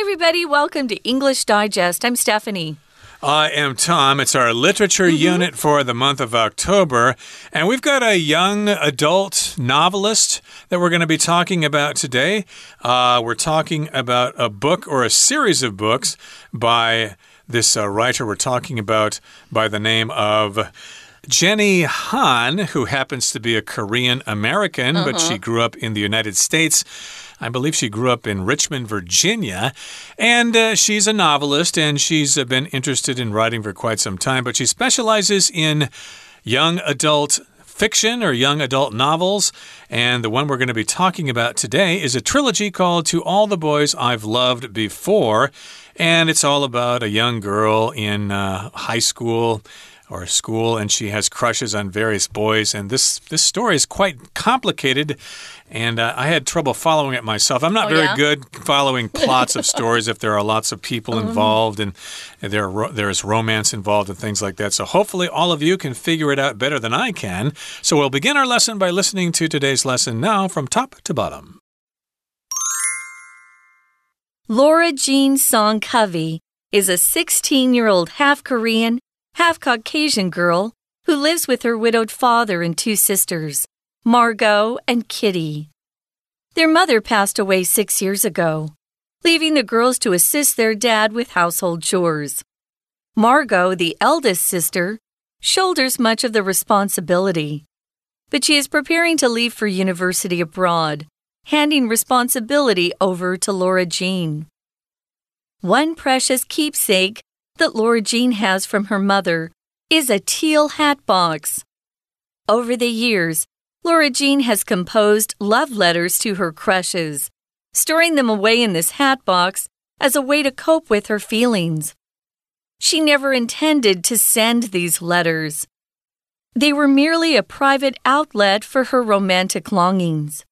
everybody. Welcome to English Digest. I'm Stephanie. I am Tom. It's our literature mm -hmm. unit for the month of October. And we've got a young adult novelist that we're going to be talking about today. Uh, we're talking about a book or a series of books by this uh, writer we're talking about by the name of. Jenny Han, who happens to be a Korean American, uh -huh. but she uh-huh. grew up in the United States. I believe she grew up in Richmond, Virginia. And uh, she's a novelist and she's uh, been interested in writing for quite some time, but she specializes in young adult fiction or young adult novels. And the one we're going to be talking about today is a trilogy called To All the Boys I've Loved Before. And it's all about a young girl in uh, high school or school and she has crushes on various boys and this this story is quite complicated and uh, I had trouble following it myself. I'm not oh, very yeah? good following plots of stories if there are lots of people mm-hmm. involved and there there's romance involved and things like that. So hopefully all of you can figure it out better than I can. So we'll begin our lesson by listening to today's lesson now from top to bottom. Laura Jean Song Covey is a 16 year old half Korean, half Caucasian girl who lives with her widowed father and two sisters. Margot, and Kitty. Their mother passed away six years ago, leaving the girls to assist their dad with household chores. Margot, the eldest sister, shoulders much of the responsibility, but she is preparing to leave for university abroad, handing responsibility over to Laura Jean. One precious keepsake that Laura Jean has from her mother is a teal hat box. Over the years, Laura Jean has composed love letters to her crushes, storing them away in this hat box as a way to cope with her feelings. She never intended to send these letters. They were merely a private outlet for her romantic longings.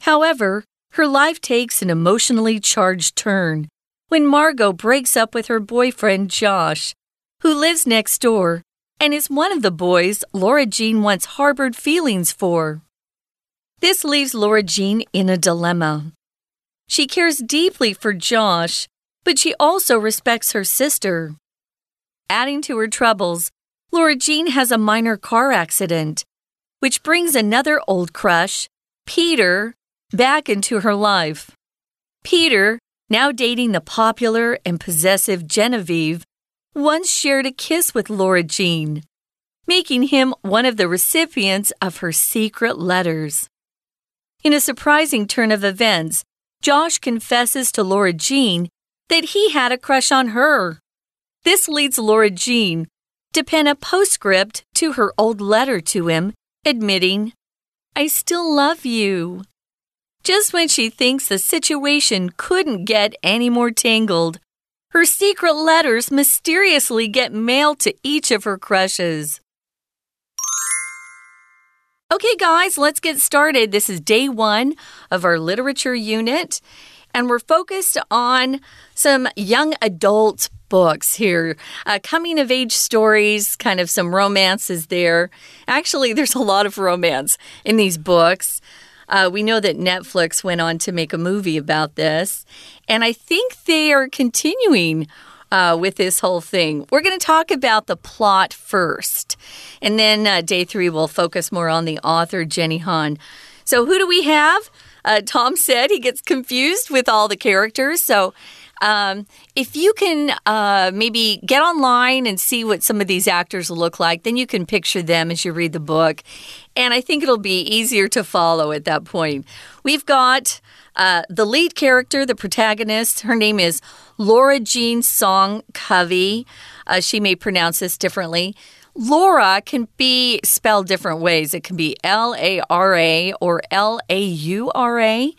However, her life takes an emotionally charged turn when Margot breaks up with her boyfriend Josh, who lives next door and is one of the boys Laura Jean once harbored feelings for. This leaves Laura Jean in a dilemma. She cares deeply for Josh, but she also respects her sister. Adding to her troubles, Laura Jean has a minor car accident, which brings another old crush, Peter, back into her life. Peter, now dating the popular and possessive Genevieve, once shared a kiss with Laura Jean, making him one of the recipients of her secret letters. In a surprising turn of events, Josh confesses to Laura Jean that he had a crush on her. This leads Laura Jean to pen a postscript to her old letter to him, admitting, I still love you. Just when she thinks the situation couldn't get any more tangled, her secret letters mysteriously get mailed to each of her crushes. Okay, guys, let's get started. This is day one of our literature unit, and we're focused on some young adult books here. Uh, coming of age stories, kind of some romances there. Actually, there's a lot of romance in these books. Uh, we know that Netflix went on to make a movie about this, and I think they are continuing. Uh, with this whole thing. We're going to talk about the plot first, and then uh, day three will focus more on the author, Jenny Han. So, who do we have? Uh, Tom said he gets confused with all the characters. So, um, if you can uh, maybe get online and see what some of these actors look like, then you can picture them as you read the book. And I think it'll be easier to follow at that point. We've got uh, the lead character, the protagonist. Her name is Laura Jean Song Covey. Uh, she may pronounce this differently. Laura can be spelled different ways. It can be L A R A or L A U R A.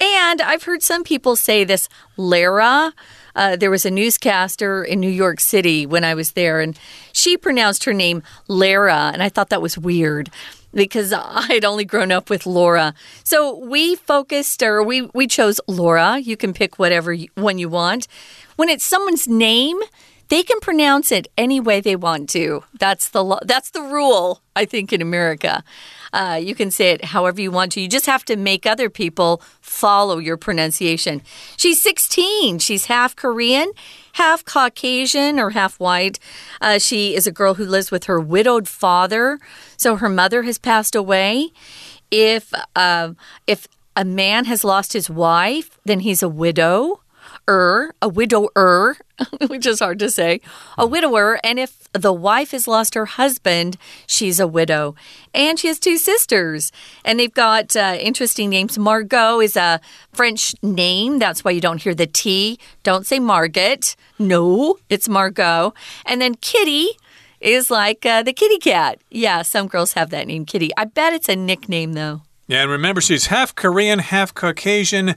And I've heard some people say this Lara. Uh, there was a newscaster in New York City when I was there, and she pronounced her name Lara, and I thought that was weird because I had only grown up with Laura. So we focused, or we we chose Laura. You can pick whatever one you want. When it's someone's name, they can pronounce it any way they want to. That's the that's the rule, I think, in America. Uh, you can say it however you want to. You just have to make other people follow your pronunciation. She's 16. She's half Korean, half Caucasian, or half white. Uh, she is a girl who lives with her widowed father. So her mother has passed away. If uh, if a man has lost his wife, then he's a widow er, a widower, which is hard to say, a widower. And if the wife has lost her husband, she's a widow. And she has two sisters. And they've got uh, interesting names. Margot is a French name. That's why you don't hear the T. Don't say Margot. No, it's Margot. And then Kitty is like uh, the kitty cat. Yeah, some girls have that name, Kitty. I bet it's a nickname, though. Yeah, and remember, she's half Korean, half Caucasian.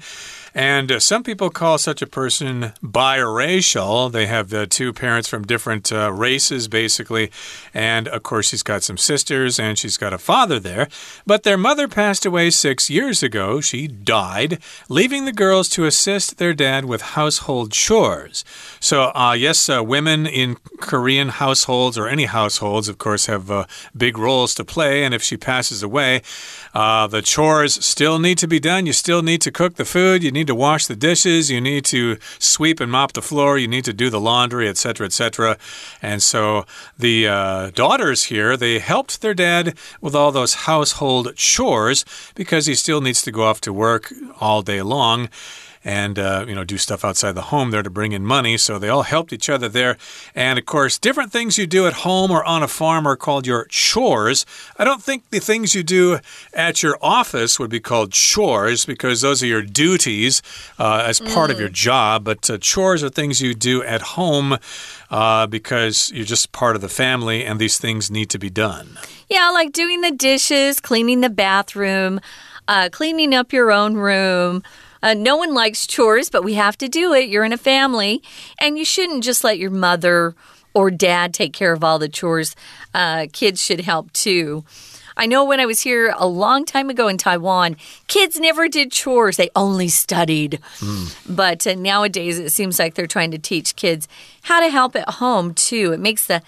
And uh, some people call such a person biracial. They have uh, two parents from different uh, races, basically. And of course, she's got some sisters and she's got a father there. But their mother passed away six years ago. She died, leaving the girls to assist their dad with household chores. So, uh, yes, uh, women in Korean households or any households, of course, have uh, big roles to play. And if she passes away, the chores still need to be done. You still need to cook the food. You need need to wash the dishes, you need to sweep and mop the floor, you need to do the laundry, etc., etc. And so the uh, daughters here, they helped their dad with all those household chores because he still needs to go off to work all day long and uh, you know do stuff outside the home there to bring in money. So they all helped each other there. And of course, different things you do at home or on a farm are called your chores. I don't think the things you do at your office would be called chores because those are your duties uh, as part mm. of your mm. job. But uh, chores are things you do at home. Uh, because you're just part of the family and these things need to be done. Yeah, like doing the dishes, cleaning the bathroom, uh, cleaning up your own room, uh, no one likes chores, but we have to do it. You're in a family, and you shouldn't just let your mother or dad take care of all the chores. Uh, kids should help too. I know when I was here a long time ago in Taiwan, kids never did chores, they only studied. Mm. But uh, nowadays, it seems like they're trying to teach kids how to help at home, too. It makes the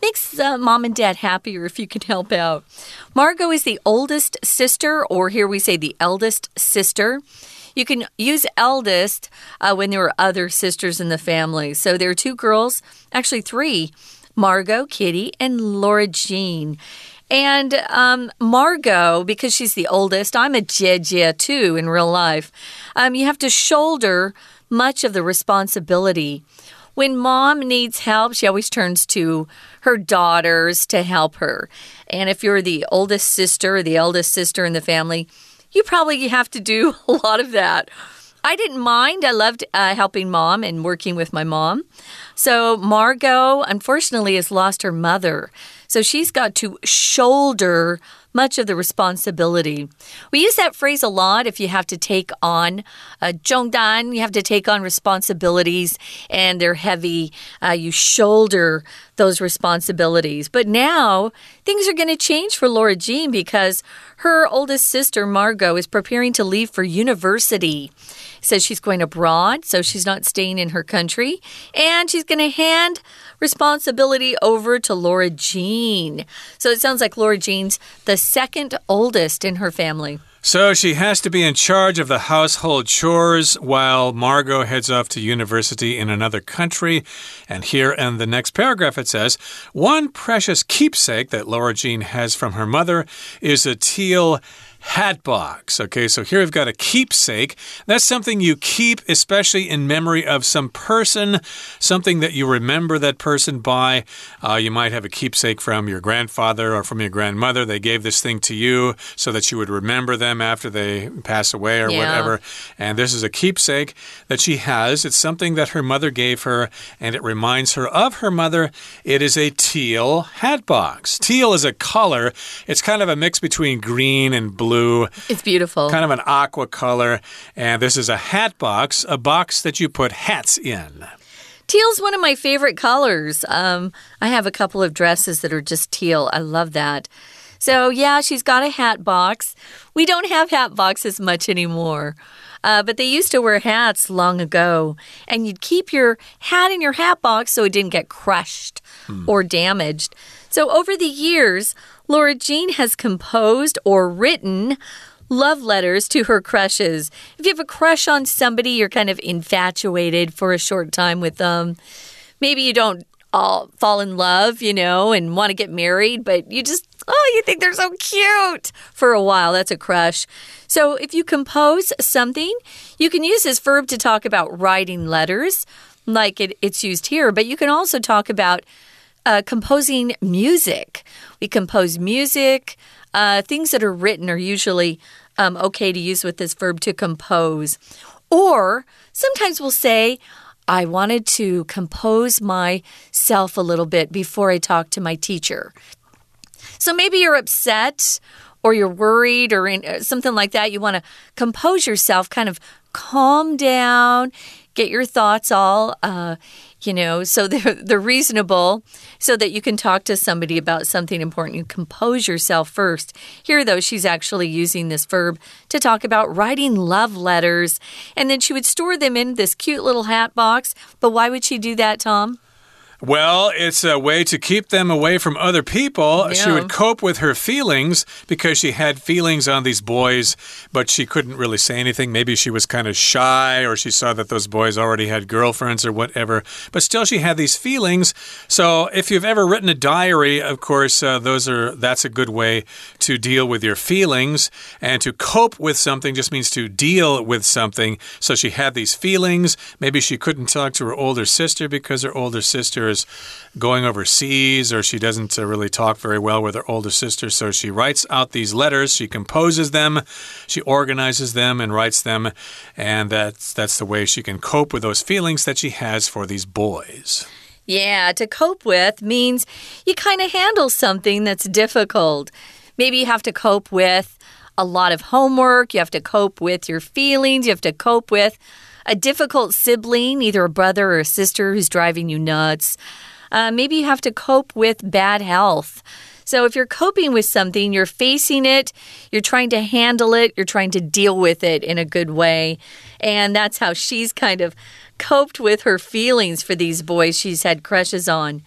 makes uh, mom and dad happier if you can help out. Margot is the oldest sister, or here we say the eldest sister. You can use eldest uh, when there are other sisters in the family. So there are two girls, actually three Margot, Kitty, and Laura Jean. And um, Margot, because she's the oldest, I'm a Jie too in real life. Um, you have to shoulder much of the responsibility. When mom needs help, she always turns to her daughters to help her. And if you're the oldest sister or the eldest sister in the family, you probably have to do a lot of that. I didn't mind. I loved uh, helping mom and working with my mom. So, Margot, unfortunately, has lost her mother. So, she's got to shoulder much of the responsibility. We use that phrase a lot if you have to take on uh, you have to take on responsibilities and they're heavy. Uh, you shoulder those responsibilities. But now things are going to change for Laura Jean because her oldest sister, Margot, is preparing to leave for university. Says she's going abroad, so she's not staying in her country. And she's going to hand responsibility over to Laura Jean. So it sounds like Laura Jean's the second oldest in her family. So she has to be in charge of the household chores while Margot heads off to university in another country. And here in the next paragraph it says One precious keepsake that Laura Jean has from her mother is a teal hat box. Okay, so here we've got a keepsake. That's something you keep, especially in memory of some person, something that you remember that person by. Uh, you might have a keepsake from your grandfather or from your grandmother. They gave this thing to you so that you would remember them after they pass away or yeah. whatever. And this is a keepsake that she has. It's something that her mother gave her, and it reminds her of her mother. It is a teal hat box. Teal is a color, it's kind of a mix between green and blue blue. It's beautiful. Kind of an aqua color. And this is a hat box, a box that you put hats in. Teal's one of my favorite colors. Um, I have a couple of dresses that are just teal. I love that. So, yeah, she's got a hat box We don't have hat boxes much anymore. Uh, but they used to wear hats long ago, and you'd keep your hat in your hat box so it didn't get crushed hmm. or damaged. So, over the years, Laura Jean has composed or written love letters to her crushes. If you have a crush on somebody, you're kind of infatuated for a short time with them. Maybe you don't all fall in love, you know, and want to get married, but you just, oh, you think they're so cute for a while. That's a crush. So if you compose something, you can use this verb to talk about writing letters, like it, it's used here, but you can also talk about uh, composing music. We compose music. Uh, things that are written are usually um, okay to use with this verb to compose. Or sometimes we'll say, I wanted to compose myself a little bit before I talk to my teacher. So maybe you're upset or you're worried or in, uh, something like that. You want to compose yourself, kind of calm down, get your thoughts all uh, you know, so they're, they're reasonable so that you can talk to somebody about something important. You compose yourself first. Here, though, she's actually using this verb to talk about writing love letters. And then she would store them in this cute little hat box. But why would she do that, Tom? Well, it's a way to keep them away from other people. Yeah. She would cope with her feelings because she had feelings on these boys, but she couldn't really say anything. Maybe she was kind of shy or she saw that those boys already had girlfriends or whatever. But still, she had these feelings. So, if you've ever written a diary, of course, uh, those are that's a good way to deal with your feelings. And to cope with something just means to deal with something. So, she had these feelings. Maybe she couldn't talk to her older sister because her older sister is going overseas or she doesn't uh, really talk very well with her older sister. So she writes out these letters, she composes them, she organizes them and writes them. And that's, that's the way she can cope with those feelings that she has for these boys. Yeah, to cope with means you kind of handle something that's difficult. Maybe you have to cope with a lot of homework, you have to cope with your feelings, you have to cope with a difficult sibling, either a brother or a sister who's driving you nuts. Uh, maybe you have to cope with bad health. So, if you're coping with something, you're facing it, you're trying to handle it, you're trying to deal with it in a good way. And that's how she's kind of coped with her feelings for these boys she's had crushes on.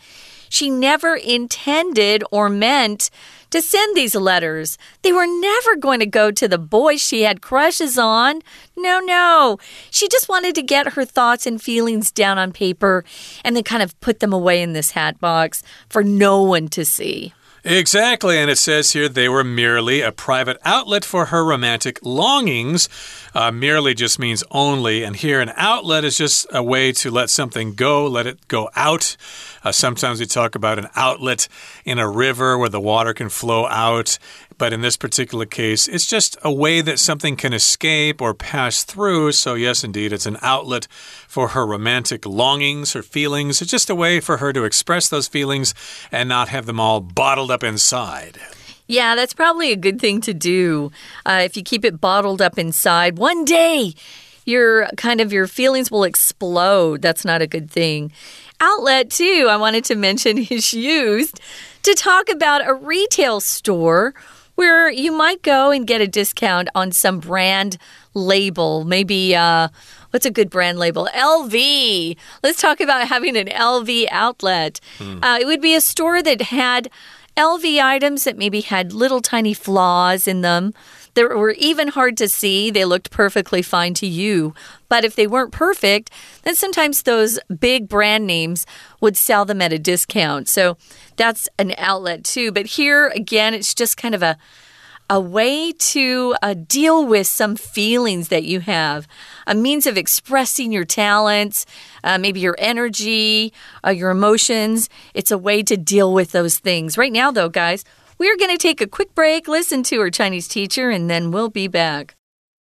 She never intended or meant to send these letters. They were never going to go to the boys she had crushes on. No, no. She just wanted to get her thoughts and feelings down on paper and then kind of put them away in this hat box for no one to see. Exactly, and it says here they were merely a private outlet for her romantic longings. Uh, merely just means only, and here an outlet is just a way to let something go, let it go out. Uh, sometimes we talk about an outlet in a river where the water can flow out. But in this particular case, it's just a way that something can escape or pass through. So, yes, indeed, it's an outlet for her romantic longings, her feelings. It's just a way for her to express those feelings and not have them all bottled up inside. Yeah, that's probably a good thing to do. Uh, if you keep it bottled up inside, one day your kind of your feelings will explode. That's not a good thing outlet, too, I wanted to mention is used to talk about a retail store where you might go and get a discount on some brand label. Maybe, uh, what's a good brand label? LV. Let's talk about having an LV outlet. Hmm. Uh, it would be a store that had LV items that maybe had little tiny flaws in them that were even hard to see. They looked perfectly fine to you. But if they weren't perfect, then sometimes those big brand names would sell them at a discount. So that's an outlet too. But here again, it's just kind of a a way to uh, deal with some feelings that you have, a means of expressing your talents, uh, maybe your energy, uh, your emotions. It's a way to deal with those things. Right now, though, guys, we're going to take a quick break, listen to our Chinese teacher, and then we'll be back.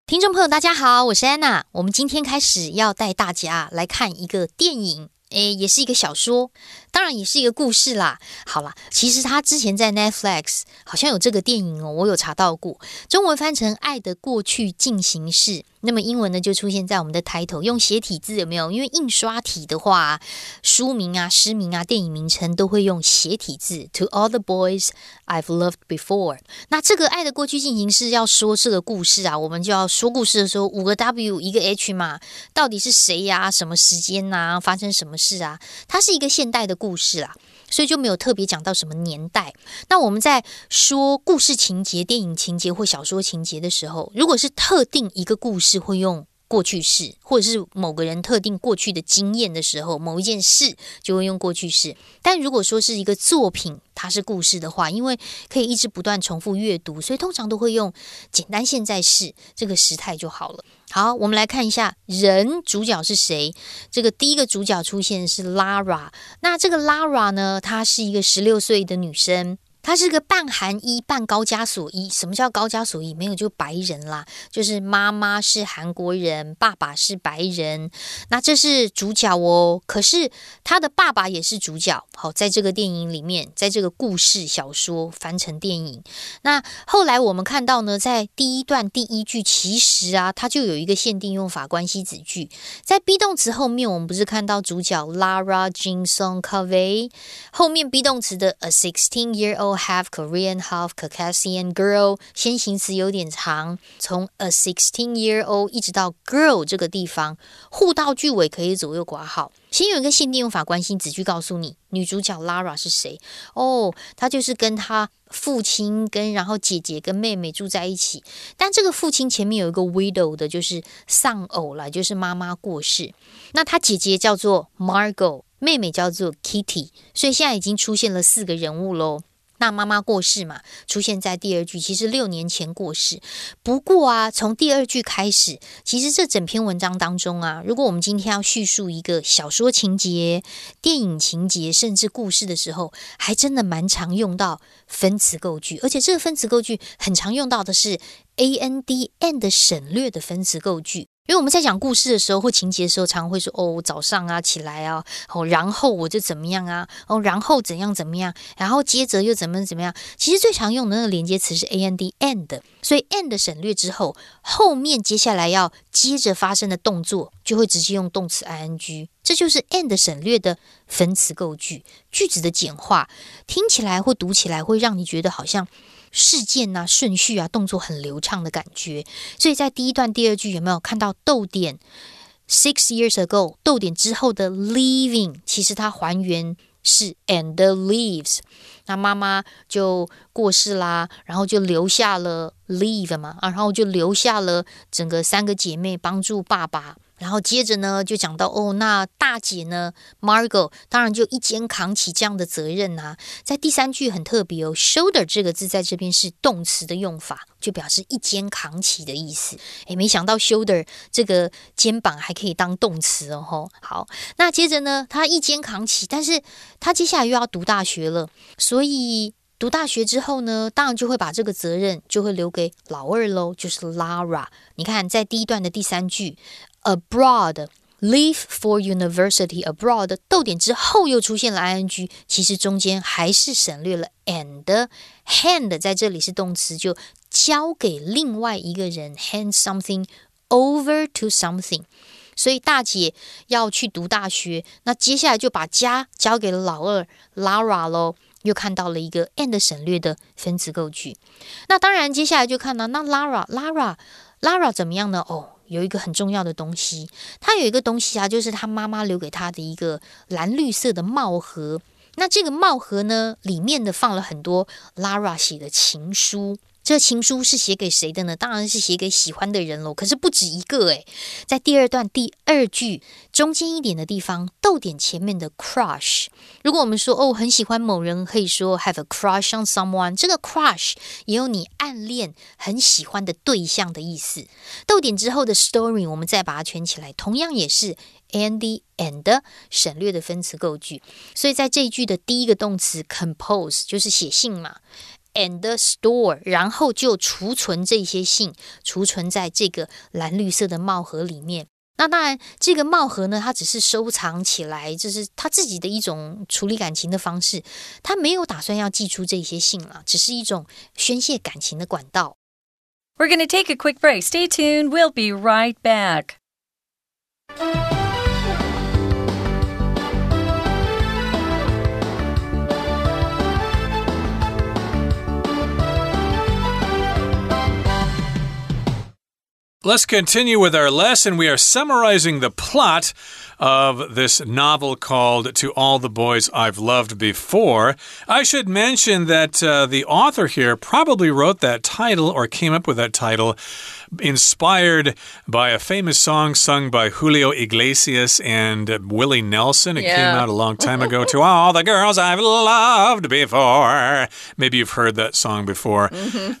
听众朋友，大家好，我是安娜。我们今天开始要带大家来看一个电影，诶，也是一个小说， 当然也是一个故事啦。好啦，其实他之前在 Netflix 好像有这个电影哦，我有查到过，中文翻成《爱的过去进行式》。那么英文呢就出现在我们的抬头，用斜体字有没有？因为印刷体的话，书名啊、诗名啊、电影名称都会用斜体字。To all the boys I've loved before。那这个爱的过去进行式要说这个故事啊，我们就要说故事的时候，五个 W 一个 H 嘛，到底是谁呀？什么时间呐？发生什么事啊？它是一个现代的故故事啦。所以就没有特别讲到什么年代。那我们在说故事情节、电影情节或小说情节的时候，如果是特定一个故事，会用过去式，或者是某个人特定过去的经验的时候，某一件事就会用过去式。但如果说是一个作品，它是故事的话，因为可以一直不断重复阅读，所以通常都会用简单现在式这个时态就好了。好，我们来看一下人主角是谁。这个第一个主角出现是 Lara，那这个 Lara 呢，她是一个十六岁的女生。他是个半韩裔半高加索裔。什么叫高加索裔？没有就白人啦，就是妈妈是韩国人，爸爸是白人。那这是主角哦。可是他的爸爸也是主角。好，在这个电影里面，在这个故事小说翻成电影。那后来我们看到呢，在第一段第一句，其实啊，它就有一个限定用法关系子句，在 be 动词后面，我们不是看到主角 Lara Jin Song Kavei 后面 be 动词的 a sixteen year old。Half Korean, half Caucasian girl，先行词有点长，从 a sixteen year old 一直到 girl 这个地方，互到句尾可以左右挂号。先有一个限定用法关心子句告诉你，女主角 Lara 是谁？哦，她就是跟她父亲、跟然后姐姐跟妹妹住在一起。但这个父亲前面有一个 widow 的，就是丧偶了，就是妈妈过世。那她姐姐叫做 Margot，妹妹叫做 Kitty，所以现在已经出现了四个人物喽。那妈妈过世嘛，出现在第二句，其实六年前过世。不过啊，从第二句开始，其实这整篇文章当中啊，如果我们今天要叙述一个小说情节、电影情节，甚至故事的时候，还真的蛮常用到分词构句，而且这个分词构句很常用到的是 a n d and 省略的分词构句。因为我们在讲故事的时候或情节的时候，常常会说哦，早上啊起来啊，哦，然后我就怎么样啊，哦，然后怎样怎么样，然后接着又怎么怎么样。其实最常用的那个连接词是 a n d and，所以 and 省略之后，后面接下来要接着发生的动作就会直接用动词 i n g，这就是 and 省略的分词构句，句子的简化，听起来或读起来会让你觉得好像。事件呐，顺序啊，动作很流畅的感觉。所以在第一段第二句有没有看到逗点？Six years ago，逗点之后的 leaving，其实它还原是 and leaves。那妈妈就过世啦，然后就留下了 leave 嘛，然后就留下了整个三个姐妹帮助爸爸。然后接着呢，就讲到哦，那大姐呢，Margot 当然就一肩扛起这样的责任呐。在第三句很特别哦，shoulder 这个字在这边是动词的用法，就表示一肩扛起的意思。诶，没想到 shoulder 这个肩膀还可以当动词哦。吼，好，那接着呢，他一肩扛起，但是他接下来又要读大学了，所以读大学之后呢，当然就会把这个责任就会留给老二喽，就是 Lara。你看，在第一段的第三句。Abroad, leave for university. Abroad，逗点之后又出现了 ing，其实中间还是省略了 and。Hand 在这里是动词，就交给另外一个人，hand something over to something。所以大姐要去读大学，那接下来就把家交给了老二 Lara 喽。又看到了一个 and 省略的分词构句。那当然，接下来就看到那 Lara，Lara，Lara 怎么样呢？哦。有一个很重要的东西，他有一个东西啊，就是他妈妈留给他的一个蓝绿色的帽盒。那这个帽盒呢，里面的放了很多拉拉写的情书。这情书是写给谁的呢？当然是写给喜欢的人喽。可是不止一个诶，在第二段第二句中间一点的地方，逗点前面的 crush。如果我们说哦很喜欢某人，可以说 have a crush on someone。这个 crush 也有你暗恋、很喜欢的对象的意思。逗点之后的 story，我们再把它圈起来，同样也是 andy and 省略的分词构句。所以在这一句的第一个动词 compose 就是写信嘛。and store，然后就储存这些信，储存在这个蓝绿色的帽盒里面。那当然，这个帽盒呢，它只是收藏起来，这是他自己的一种处理感情的方式。他没有打算要寄出这些信了，只是一种宣泄感情的管道。 We're going to take a quick break. Stay tuned. We'll be right back. Let's continue with our lesson. We are summarizing the plot of this novel called To All the Boys I've Loved Before. I should mention that uh, the author here probably wrote that title or came up with that title inspired by a famous song sung by Julio Iglesias and Willie Nelson. It Yeah. came out a long time ago. to all the girls I've loved before. Maybe you've heard that song before.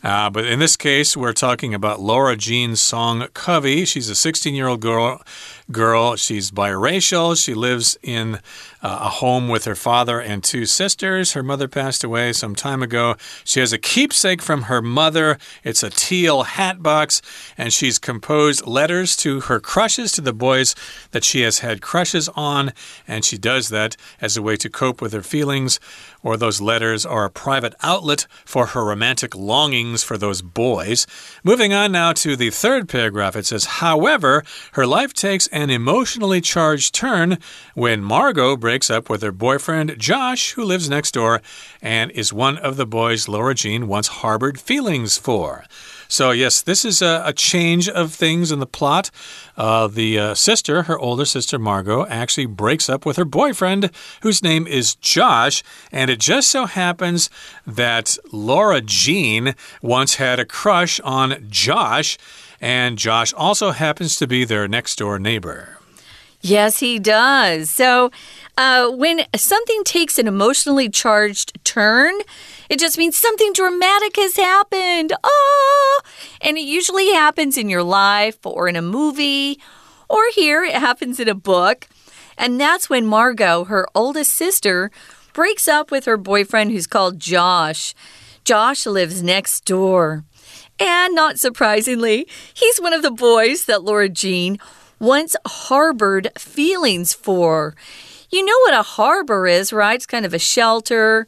Uh, but in this case, we're talking about Laura Jean's song Covey. She's a 16 year old girl. Girl, she's biracial. She lives in uh, a home with her father and two sisters. Her mother passed away some time ago. She has a keepsake from her mother. It's a teal hat box, and she's composed letters to her crushes, to the boys that she has had crushes on, and she does that as a way to cope with her feelings. Or those letters are a private outlet for her romantic longings for those boys. Moving on now to the third paragraph, it says, However, her life takes an emotionally charged turn when Margot breaks up with her boyfriend Josh, who lives next door and is one of the boys Laura Jean once harbored feelings for. So, yes, this is a, a change of things in the plot. Uh, the uh, sister, her older sister Margot, actually breaks up with her boyfriend, whose name is Josh. And it just so happens that Laura Jean once had a crush on Josh, and Josh also happens to be their next door neighbor. Yes, he does. So, uh, when something takes an emotionally charged turn, it just means something dramatic has happened. Oh, and it usually happens in your life or in a movie, or here it happens in a book. And that's when Margot, her oldest sister, breaks up with her boyfriend who's called Josh. Josh lives next door. And not surprisingly, he's one of the boys that Laura Jean once harbored feelings for. You know what a harbor is, right? It's kind of a shelter,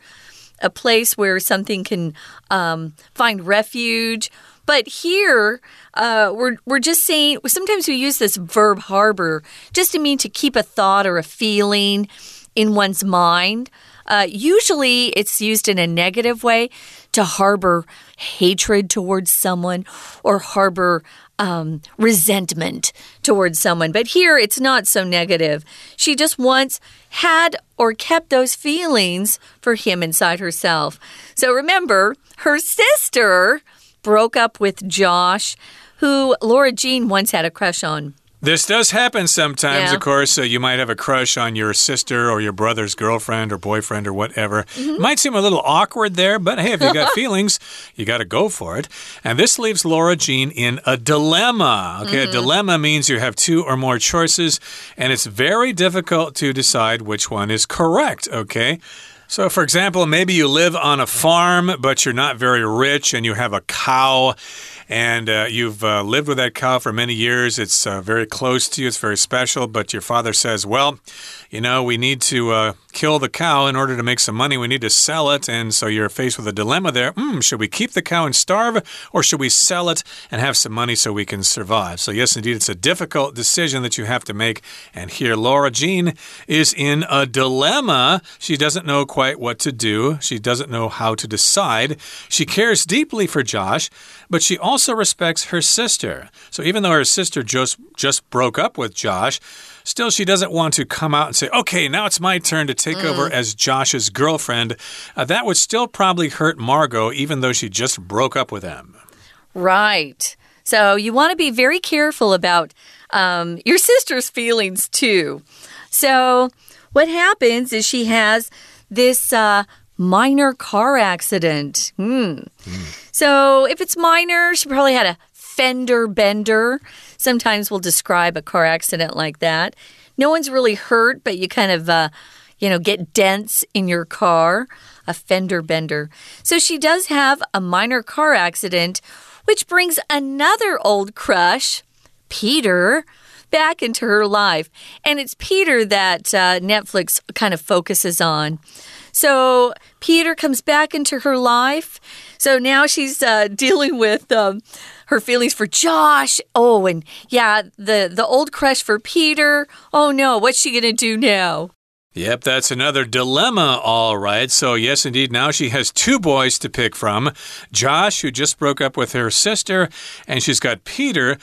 a place where something can um, find refuge. But here, uh, we're, we're just saying, sometimes we use this verb harbor just to mean to keep a thought or a feeling in one's mind. Uh, usually, it's used in a negative way to harbor hatred towards someone or harbor um, resentment towards someone. But here, it's not so negative. She just once had or kept those feelings for him inside herself. So remember, her sister broke up with Josh, who Laura Jean once had a crush on. This does happen sometimes, Yeah. of course. Uh, you might have a crush on your sister or your brother's girlfriend or boyfriend or whatever. Mm-hmm. Might seem a little awkward there, but hey, if you got feelings, you got to go for it. And this leaves Laura Jean in a dilemma. Okay, Mm-hmm. a dilemma means you have two or more choices, and it's very difficult to decide which one is correct. Okay. So, for example, maybe you live on a farm, but you're not very rich and you have a cow and uh, you've uh, lived with that cow for many years. It's uh, very close to you, it's very special, but your father says, Well, you know, we need to uh, kill the cow in order to make some money. We need to sell it. And so you're faced with a dilemma there. Hmm, should we keep the cow and starve, or should we sell it and have some money so we can survive? So, yes, indeed, it's a difficult decision that you have to make. And here, Laura Jean is in a dilemma. She doesn't know quite what to do, she doesn't know how to decide. She cares deeply for Josh, but she also respects her sister. So, even though her sister just, just broke up with Josh, Still, she doesn't want to come out and say, okay, now it's my turn to take over as Josh's girlfriend. Uh, that would still probably hurt Margot, even though she just broke up with him. Right. So you want to be very careful about um, your sister's feelings too. So what happens is she has this uh, minor car accident. Hmm. So if it's minor, she probably had a fender bender. Sometimes we'll describe a car accident like that. No one's really hurt, but you kind of, uh, you know, get dents in your car, a fender bender. So she does have a minor car accident, which brings another old crush, Peter, back into her life. And it's Peter that uh, Netflix kind of focuses on. So Peter comes back into her life. So now she's uh, dealing with um, her feelings for Josh. Oh, and yeah, the the old crush for Peter. Oh no, what's she gonna do now? Yep, that's another dilemma, all right. So, yes, indeed, now she has two boys to pick from Josh, who just broke up with her sister, and she's got Peter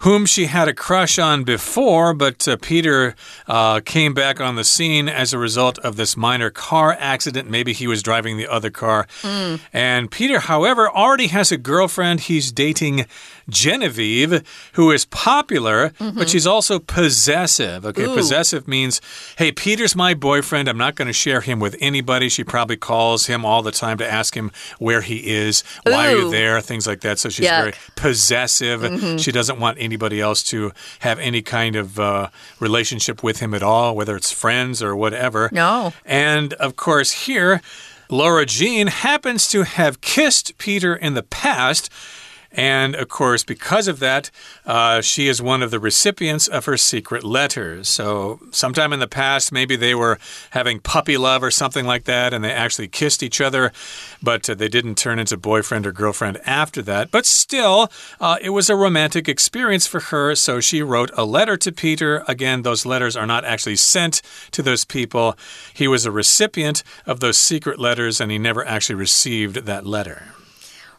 whom she had a crush on before, but uh, Peter uh, came back on the scene as a result of this minor car accident. Maybe he was driving the other car. Mm. And Peter, however, already has a girlfriend. He's dating Genevieve, who is popular, mm -hmm. but mm-hmm. she's also possessive. Okay, Ooh. possessive means, hey, Peter's my boyfriend. I'm not going to share him with anybody. She probably calls him all the time to ask him where he is, why are you there, things like that. So she's Yuck. very possessive. Mm -hmm. She doesn't want anybody else to have any kind of uh, relationship with him at all, whether it's friends or whatever. No. And of course, here, Laura Jean happens to have kissed Peter in the past. And of course, because of that, uh, she is one of the recipients of her secret letters. So, sometime in the past, maybe they were having puppy love or something like that, and they actually kissed each other, but uh, they didn't turn into boyfriend or girlfriend after that. But still, uh, it was a romantic experience for her, so she wrote a letter to Peter. Again, those letters are not actually sent to those people. He was a recipient of those secret letters, and he never actually received that letter.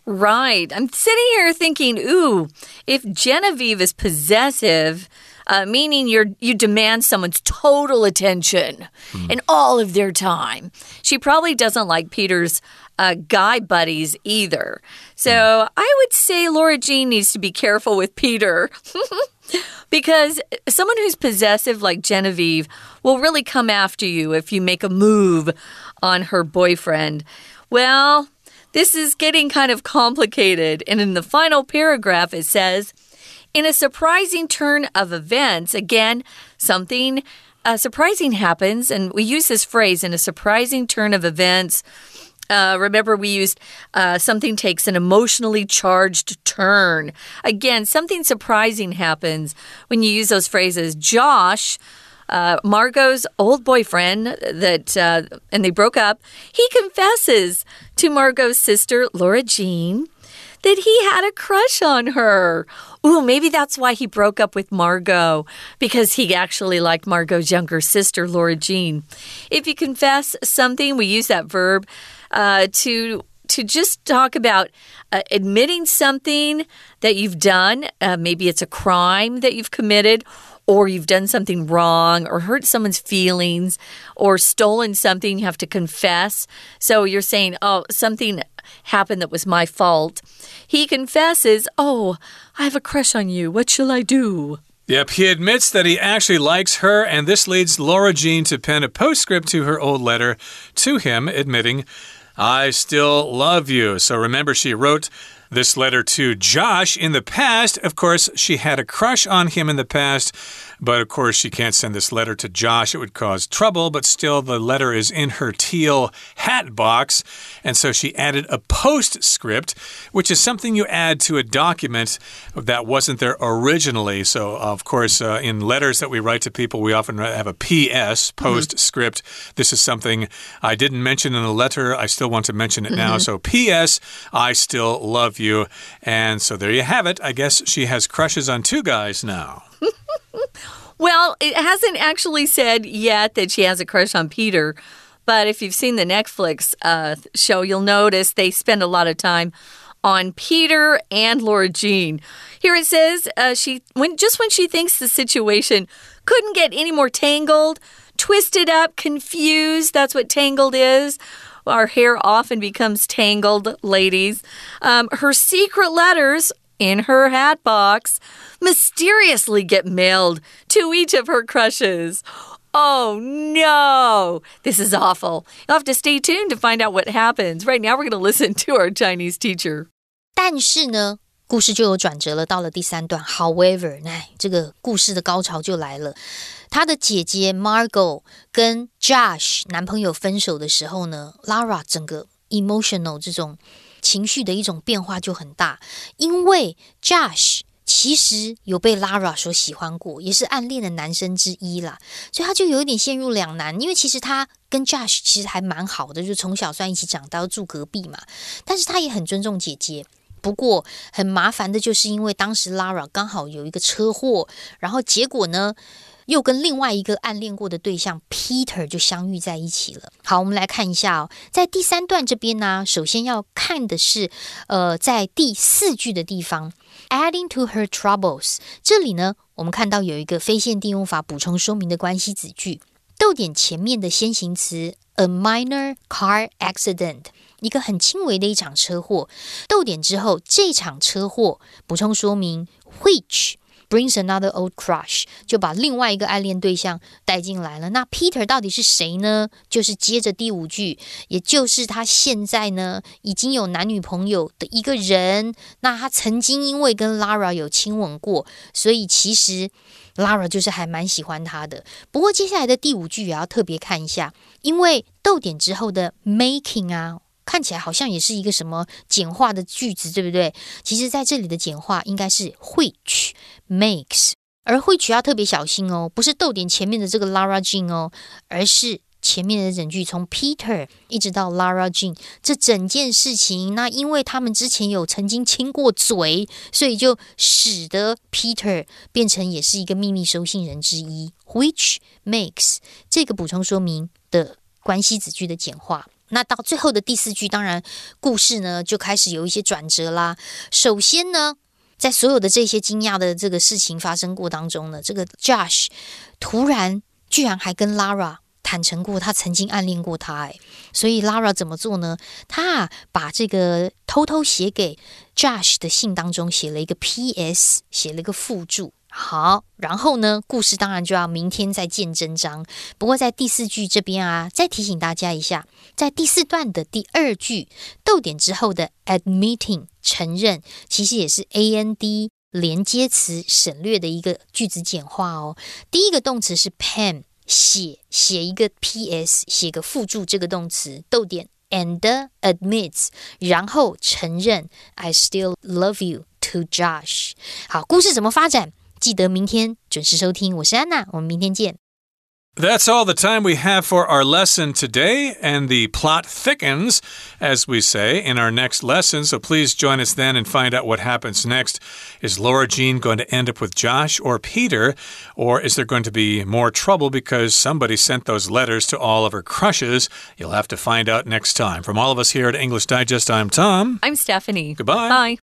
Right. I'm sitting here thinking, ooh, if Genevieve is possessive, uh, meaning you you demand someone's total attention mm. and all of their time. She probably doesn't like Peter's uh, guy buddies either. So mm. I would say Laura Jean needs to be careful with Peter. because someone who's possessive like Genevieve will really come after you if you make a move on her boyfriend. Well, this is getting kind of complicated. And in the final paragraph, it says, in a surprising turn of events, again, something uh, surprising happens. And we use this phrase in a surprising turn of events. Uh, remember, we used uh, something takes an emotionally charged turn. Again, something surprising happens when you use those phrases. Josh uh, Margot's old boyfriend that uh, and they broke up. He confesses to Margot's sister Laura Jean that he had a crush on her. Ooh, maybe that's why he broke up with Margot, because he actually liked Margot's younger sister, Laura Jean. If you confess something, we use that verb uh, to to just talk about uh, admitting something that you've done. Uh, maybe it's a crime that you've committed, or you've done something wrong or hurt someone's feelings or stolen something, you have to confess. So you're saying, oh, something happened that was my fault. He confesses, oh, I have a crush on you. What shall I do? Yep, he admits that he actually likes her, and this leads Laura Jean to pen a postscript to her old letter to him, admitting, I still love you. So remember, she wrote this letter to Josh. In the past, of course, she had a crush on him in the past. But of course, she can't send this letter to Josh. It would cause trouble, but still, the letter is in her teal hat box. And so she added a postscript, which is something you add to a document that wasn't there originally. So, of course, uh, in letters that we write to people, we often have a PS, mm-hmm. postscript. Mm -hmm. This is something I didn't mention in the letter. I still want to mention it mm -hmm. now. Mm-hmm. So, PS, I still love you. And so there you have it. I guess she has crushes on two guys now. Well, it hasn't actually said yet that she has a crush on Peter. But if you've seen the Netflix uh, show, you'll notice they spend a lot of time on Peter and Laura Jean. Here it says uh, she when just when she thinks the situation couldn't get any more tangled, twisted up, confused. That's what tangled is. Our hair often becomes tangled, ladies. Um, her secret letters in her hat box mysteriously get mailed to each of her crushes. Oh no, this is awful. You'll have to stay tuned to find out what happens. Right now, we're going to listen to our Chinese teacher. 但是呢，故事就有转折了。到了第三段，However，哎，这个故事的高潮就来了。她的姐姐 Margot 跟 Josh 男朋友分手的时候呢，Lara 整个 emotional 这种 情绪的一种变化就很大，因为 Josh 其实有被 Lara 所喜欢过，也是暗恋的男生之一啦，所以他就有一点陷入两难。因为其实他跟 Josh 其实还蛮好的，就从小算一起长大，住隔壁嘛。但是他也很尊重姐姐，不过很麻烦的就是因为当时 Lara 刚好有一个车祸，然后结果呢？又跟另外一个暗恋过的对象 Peter 就相遇在一起了。好，我们来看一下哦，在第三段这边呢，首先要看的是，呃，在第四句的地方，adding to her troubles，这里呢，我们看到有一个非限定用法补充说明的关系子句，逗点前面的先行词 a minor car accident，一个很轻微的一场车祸，逗点之后这场车祸补充说明 which。Brings another old crush，就把另外一个暗恋对象带进来了。那 Peter 到底是谁呢？就是接着第五句，也就是他现在呢已经有男女朋友的一个人。那他曾经因为跟 Lara 有亲吻过，所以其实 Lara 就是还蛮喜欢他的。不过接下来的第五句也要特别看一下，因为逗点之后的 making 啊。看起来好像也是一个什么简化的句子，对不对？其实在这里的简化应该是 which makes，而 which 要特别小心哦，不是逗点前面的这个 Lara Jean 哦，而是前面的整句从 Peter 一直到 Lara Jean 这整件事情。那因为他们之前有曾经亲过嘴，所以就使得 Peter 变成也是一个秘密收信人之一。which makes 这个补充说明的关系子句的简化。那到最后的第四句，当然故事呢就开始有一些转折啦。首先呢，在所有的这些惊讶的这个事情发生过当中呢，这个 Josh 突然居然还跟 Lara 坦诚过，他曾经暗恋过他。哎，所以 Lara 怎么做呢？他把这个偷偷写给 Josh 的信当中写了一个 P.S，写了一个附注。好，然后呢？故事当然就要明天再见真章。不过在第四句这边啊，再提醒大家一下，在第四段的第二句逗点之后的 admitting 承认，其实也是 a n d 连接词省略的一个句子简化哦。第一个动词是 pen 写，写一个 p s，写个附注这个动词逗点 and admits，然后承认 I still love you to Josh。好，故事怎么发展？记得明天准时收听，我是安娜，我们明天见。That's all the time we have for our lesson today, and the plot thickens, as we say, in our next lesson. So please join us then and find out what happens next. Is Lara Jean going to end up with Josh or Peter, or is there going to be more trouble because somebody sent those letters to all of her crushes? You'll have to find out next time. From all of us here at English Digest, I'm Tom. I'm Stephanie. Goodbye. Bye.